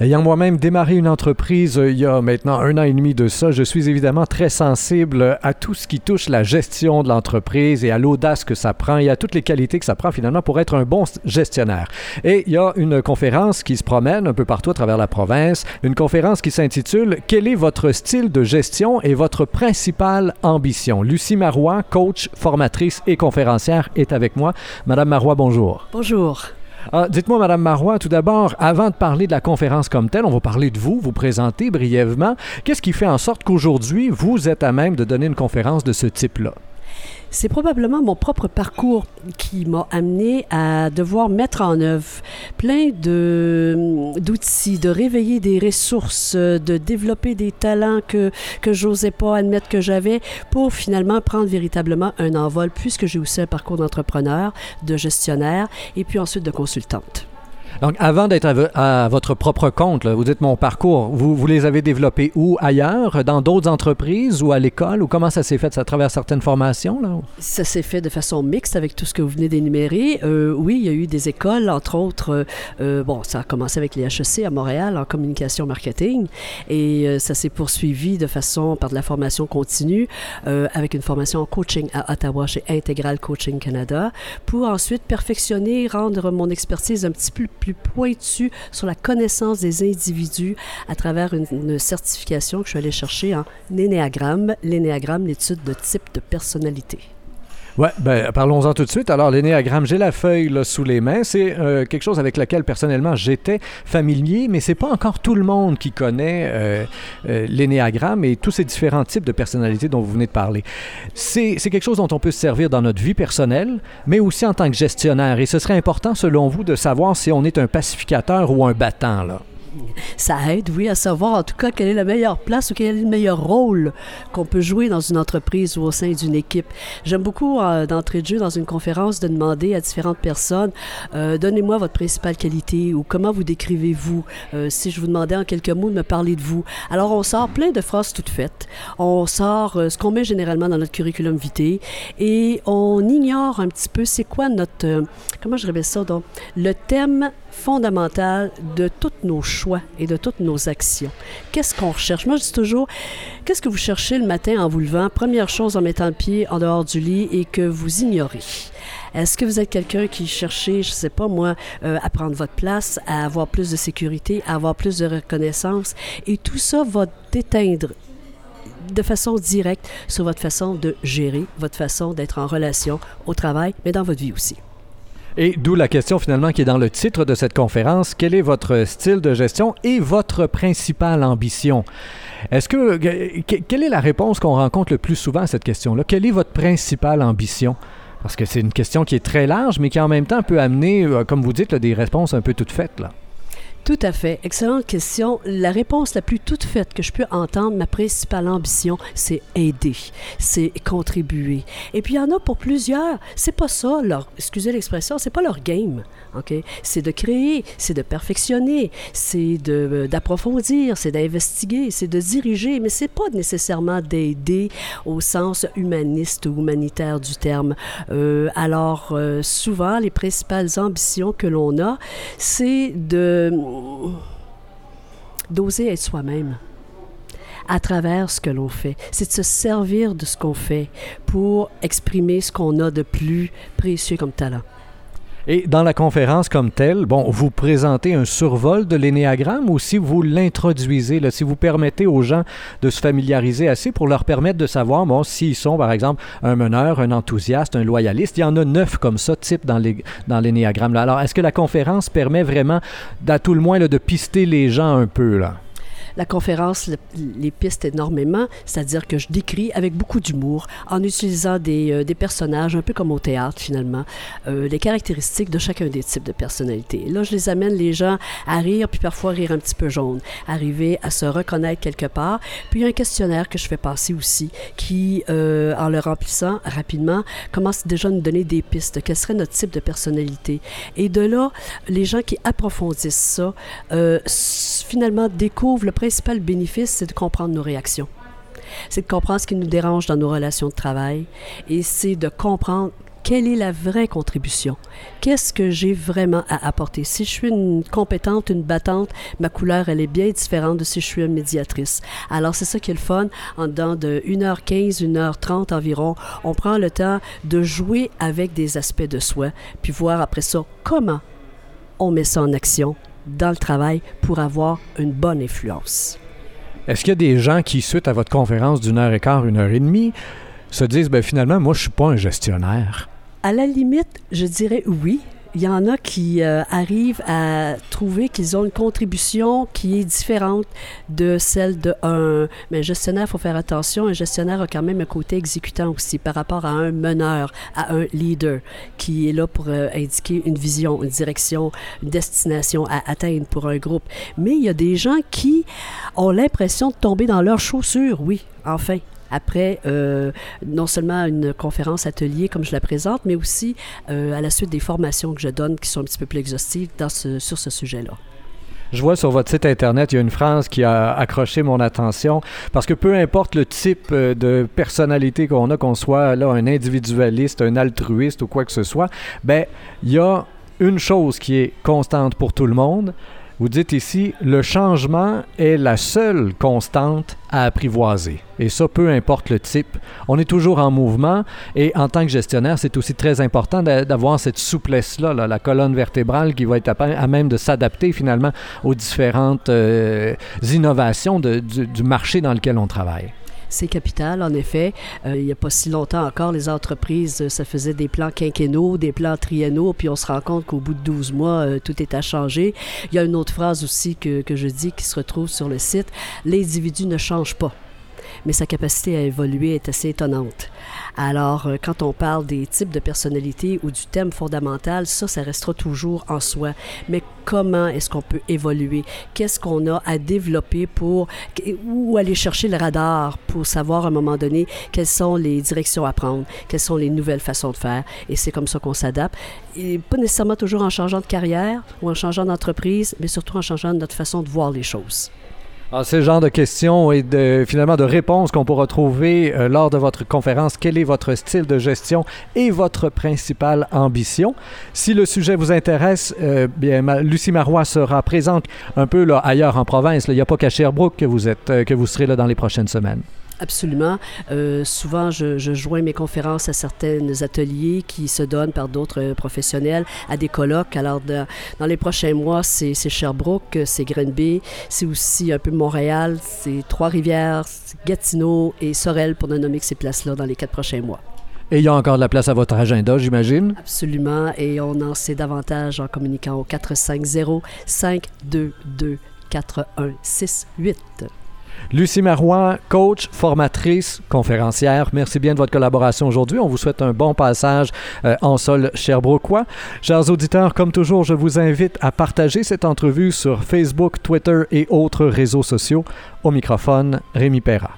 Ayant moi-même démarré une entreprise euh, il y a maintenant un an et demi de ça, je suis évidemment très sensible à tout ce qui touche la gestion de l'entreprise et à l'audace que ça prend et à toutes les qualités que ça prend finalement pour être un bon gestionnaire. Et il y a une conférence qui se promène un peu partout à travers la province, une conférence qui s'intitule Quel est votre style de gestion et votre principale ambition? Lucie Marois, coach, formatrice et conférencière, est avec moi. Madame Marois, bonjour. Bonjour. Ah, dites-moi, Madame Marois, tout d'abord, avant de parler de la conférence comme telle, on va parler de vous, vous présenter brièvement. Qu'est-ce qui fait en sorte qu'aujourd'hui, vous êtes à même de donner une conférence de ce type-là? C'est probablement mon propre parcours qui m'a amené à devoir mettre en œuvre plein de, d'outils, de réveiller des ressources, de développer des talents que, que j'osais pas admettre que j'avais pour finalement prendre véritablement un envol puisque j'ai aussi un parcours d'entrepreneur, de gestionnaire et puis ensuite de consultante. Donc, avant d'être à, votre propre compte, vous dites mon parcours, vous, vous les avez développés où? Ailleurs, dans d'autres entreprises ou à l'école, ou comment ça s'est fait? À travers certaines formations? Là? Ça s'est fait de façon mixte avec tout ce que vous venez d'énumérer. Euh, oui, il y a eu des écoles, entre autres. Euh, euh, bon, ça a commencé avec les HEC à Montréal en communication marketing et ça s'est poursuivi de façon par de la formation continue avec une formation en coaching à Ottawa chez Integral Coaching Canada pour ensuite perfectionner, rendre mon expertise un petit peu plus plus pointu sur la connaissance des individus à travers une, certification que je suis allée chercher en énéagramme, l'énéagramme, l'étude de type de personnalité. Oui, ben, parlons-en tout de suite. Alors, l'énéagramme, j'ai la feuille là, sous les mains. C'est euh, quelque chose avec lequel, personnellement, j'étais familier, mais c'est pas encore tout le monde qui connaît euh, euh, l'énéagramme et tous ces différents types de personnalités dont vous venez de parler. C'est quelque chose dont on peut se servir dans notre vie personnelle, mais aussi en tant que gestionnaire. Et ce serait important, selon vous, de savoir si on est un pacificateur ou un battant, là ça aide, oui, à savoir en tout cas quelle est la meilleure place ou quel est le meilleur rôle qu'on peut jouer dans une entreprise ou au sein d'une équipe. J'aime beaucoup, euh, d'entrée de jeu, dans une conférence, de demander à différentes personnes, euh, donnez-moi votre principale qualité ou comment vous décrivez-vous? Euh, si je vous demandais en quelques mots de me parler de vous. Alors, on sort plein de phrases toutes faites. On sort ce qu'on met généralement dans notre curriculum vitae et on ignore un petit peu c'est quoi notre, comment je répète ça, donc, le thème fondamental de tous nos choix et de toutes nos actions. Qu'est-ce qu'on recherche? Moi, je dis toujours, qu'est-ce que vous cherchez le matin en vous levant? Première chose en mettant le pied en dehors du lit et que vous ignorez. Est-ce que vous êtes quelqu'un qui cherchez, je ne sais pas moi, euh, à prendre votre place, à avoir plus de sécurité, à avoir plus de reconnaissance? Et tout ça va déteindre de façon directe sur votre façon de gérer, votre façon d'être en relation au travail, mais dans votre vie aussi. Et d'où la question finalement qui est dans le titre de cette conférence, quel est votre style de gestion et votre principale ambition? Est-ce que, quelle est la réponse qu'on rencontre le plus souvent à cette question-là? Quelle est votre principale ambition? Parce que c'est une question qui est très large, mais qui en même temps peut amener, euh, comme vous dites, des réponses un peu toutes faites. Là. Tout à fait. Excellente question. La réponse la plus toute faite que je peux entendre, ma principale ambition, c'est aider, c'est contribuer. Et puis il y en a pour plusieurs, c'est pas ça leur, excusez l'expression, c'est pas leur game. OK? C'est de créer, c'est de perfectionner, c'est de d'approfondir, c'est d'investiguer, c'est de diriger, mais c'est pas nécessairement d'aider au sens humaniste ou humanitaire du terme. Euh, alors euh, souvent les principales ambitions que l'on a, c'est de d'oser être soi-même à travers ce que l'on fait. C'est de se servir de ce qu'on fait pour exprimer ce qu'on a de plus précieux comme talent. Et dans la conférence comme telle, bon, vous présentez un survol de l'énéagramme ou si vous l'introduisez, si vous permettez aux gens de se familiariser assez pour leur permettre de savoir, bon, s'ils sont, par exemple, un meneur, un enthousiaste, un loyaliste, il y en a neuf comme ça, type dans l'énéagramme. Alors, est-ce que la conférence permet vraiment, à tout le moins, de pister les gens un peu, là? La conférence les piste énormément, c'est-à-dire que je décris avec beaucoup d'humour, en utilisant des, euh, des, personnages, un peu comme au théâtre finalement, euh, les caractéristiques de chacun des types de personnalités. Là, je les amène les gens à rire, puis parfois rire un petit peu jaune, arriver à se reconnaître quelque part. Puis il y a un questionnaire que je fais passer aussi, qui, euh, en le remplissant rapidement, commence déjà à nous donner des pistes. Quel serait notre type de personnalité? Et de là, les gens qui approfondissent ça, finalement découvrent le principal bénéfice, c'est de comprendre nos réactions. C'est de comprendre ce qui nous dérange dans nos relations de travail et c'est de comprendre quelle est la vraie contribution? Qu'est-ce que j'ai vraiment à apporter? Si je suis une compétente, une battante, ma couleur, elle est bien différente de si je suis une médiatrice. Alors, c'est ça qui est le fun. En dedans de 1h15, 1h30 environ, on prend le temps de jouer avec des aspects de soi, puis voir après ça comment on met ça en action dans le travail pour avoir une bonne influence. Est-ce qu'il y a des gens qui, suite à votre conférence d'une heure et quart, une heure et demie, se disent, ben finalement, moi, je suis pas un gestionnaire? À la limite, je dirais oui. Il y en a qui euh, arrivent à trouver qu'ils ont une contribution qui est différente de celle d'un mais gestionnaire. Il faut faire attention. Un gestionnaire a quand même un côté exécutant aussi par rapport à un meneur, à un leader qui est là pour euh, indiquer une vision, une direction, une destination à atteindre pour un groupe. Mais il y a des gens qui ont l'impression de tomber dans leurs chaussures, oui, enfin après euh, non seulement une conférence atelier comme je la présente, mais aussi euh, à la suite des formations que je donne qui sont un petit peu plus exhaustives sur ce sujet-là. Je vois sur votre site Internet, il y a une phrase qui a accroché mon attention, parce que peu importe le type euh, de personnalité qu'on a, qu'on soit là un individualiste, un altruiste ou quoi que ce soit, ben il y a une chose qui est constante pour tout le monde, vous dites ici, le changement est la seule constante à apprivoiser. Et ça, peu importe le type. On est toujours en mouvement et en tant que gestionnaire, c'est aussi très important d'avoir cette souplesse-là, la colonne vertébrale qui va être à, même de s'adapter finalement aux différentes euh, innovations du marché dans lequel on travaille c'est capital, en effet. Euh, il n'y a pas si longtemps encore, les entreprises, euh, ça faisait des plans quinquennaux, des plans triennaux, puis on se rend compte qu'au bout de 12 mois, euh, tout est à changer. Il y a une autre phrase aussi que, que je dis qui se retrouve sur le site. L'individu ne change pas mais sa capacité à évoluer est assez étonnante. Alors, euh, quand on parle des types de personnalités ou du thème fondamental, ça, ça restera toujours en soi. Mais comment est-ce qu'on peut évoluer? Qu'est-ce qu'on a à développer pour, ou aller chercher le radar pour savoir à un moment donné quelles sont les directions à prendre, quelles sont les nouvelles façons de faire? Et c'est comme ça qu'on s'adapte. Et pas nécessairement toujours en changeant de carrière ou en changeant d'entreprise, mais surtout en changeant notre façon de voir les choses. Ah, c'est le genre de questions et de, finalement de réponses qu'on pourra trouver euh, lors de votre conférence. Quel est votre style de gestion et votre principale ambition? Si le sujet vous intéresse, euh, bien, Lucie Marois sera présente un peu là, ailleurs en province. Il n'y a pas qu'à Sherbrooke que vous, êtes, euh, que vous serez là dans les prochaines semaines. Absolument. Euh, souvent, je, joins mes conférences à certains ateliers qui se donnent par d'autres professionnels, à des colloques. Alors, dans les prochains mois, c'est Sherbrooke, c'est Grenby, c'est aussi un peu Montréal, c'est Trois-Rivières, Gatineau et Sorel, pour ne nommer que ces places-là dans les quatre prochains mois. Et il y a encore de la place à votre agenda, j'imagine? Absolument. Et on en sait davantage en communiquant au 450 522 4168. Lucie Marois, coach, formatrice, conférencière, merci bien de votre collaboration aujourd'hui. On vous souhaite un bon passage euh, en sol Sherbrookeois. Chers auditeurs, comme toujours, je vous invite à partager cette entrevue sur Facebook, Twitter et autres réseaux sociaux. Au microphone, Rémi Perra.